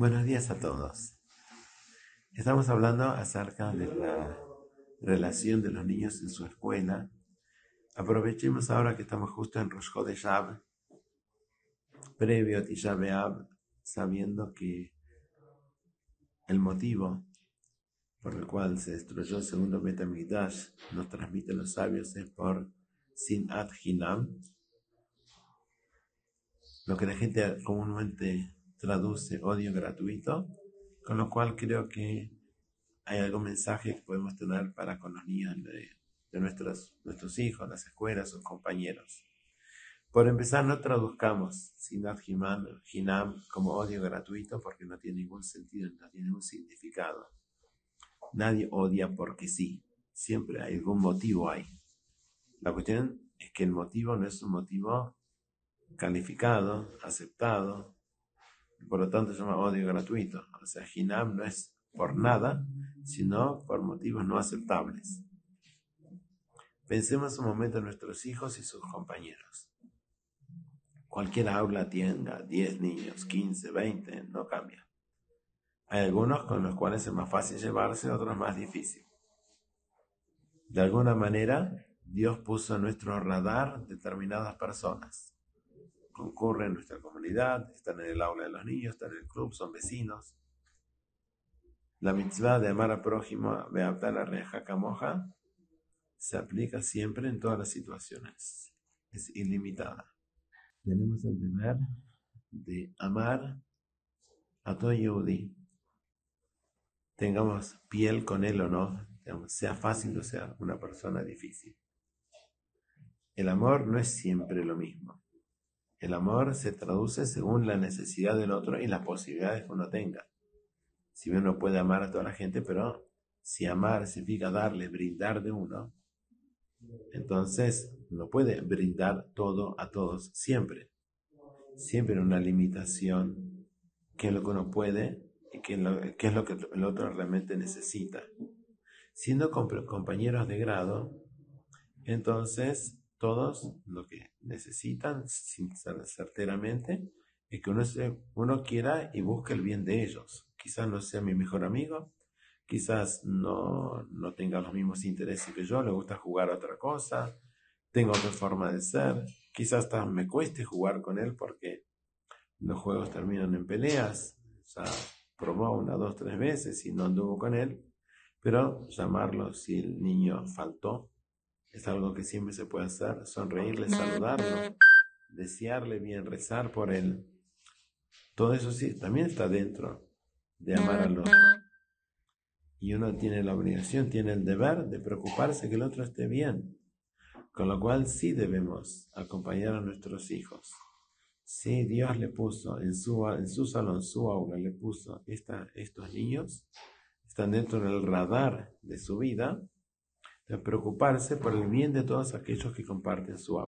Buenos días a todos. Estamos hablando acerca de la relación de los niños en su escuela. Aprovechemos ahora que estamos justo en Rosh Shab, previo a Tisha sabiendo que el motivo por el cual se destruyó el segundo Betamigdash, nos transmiten los sabios, es por Sinat Hinam, lo que la gente comúnmente traduce odio gratuito, con lo cual creo que hay algún mensaje que podemos tener para con los niños de, nuestros, nuestros hijos, las escuelas, sus compañeros. Por empezar, no traduzcamos Sinat Hinam como odio gratuito porque no tiene ningún sentido, no tiene ningún significado. Nadie odia porque sí, siempre hay algún motivo ahí. La cuestión es que el motivo no es un motivo calificado, aceptado, por lo tanto se llama odio gratuito. O sea, Hinam no es por nada, sino por motivos no aceptables. Pensemos un momento en nuestros hijos y sus compañeros. Cualquier aula tenga 10 niños, 15, 20, no cambia. Hay algunos con los cuales es más fácil llevarse, otros más difícil. De alguna manera, Dios puso en nuestro radar determinadas personas concurren en nuestra comunidad, están en el aula de los niños, están en el club, son vecinos. La mitzvah de amar al prójimo, Beabdal la reja camoja, se aplica siempre en todas las situaciones. Es ilimitada. Tenemos el deber de amar a todo Yehudi. Tengamos piel con él o no, sea fácil o sea una persona difícil. El amor no es siempre lo mismo. El amor se traduce según la necesidad del otro y las posibilidades que uno tenga. Si bien uno puede amar a toda la gente, pero si amar significa darle, brindar de uno, entonces no puede brindar todo a todos siempre. Siempre una limitación, qué es lo que uno puede y qué es lo que el otro realmente necesita. Siendo compañeros de grado, entonces todos lo que necesitan certeramente es que uno, uno quiera y busque el bien de ellos. Quizás no sea mi mejor amigo, quizás no, no tenga los mismos intereses que yo, le gusta jugar a otra cosa, tenga otra forma de ser, quizás hasta me cueste jugar con él porque los juegos terminan en peleas, sea, probó una, dos, tres veces y no anduvo con él, pero llamarlo si el niño faltó es algo que siempre se puede hacer, sonreírle, saludarlo, desearle bien, rezar por él. Todo eso sí, también está dentro de amar al otro. Y uno tiene la obligación, tiene el deber de preocuparse que el otro esté bien. Con lo cual sí debemos acompañar a nuestros hijos. Si Dios le puso en su, en su salón, su aula, le puso esta, estos niños, están dentro del radar de su vida, de preocuparse por el bien de todos aquellos que comparten su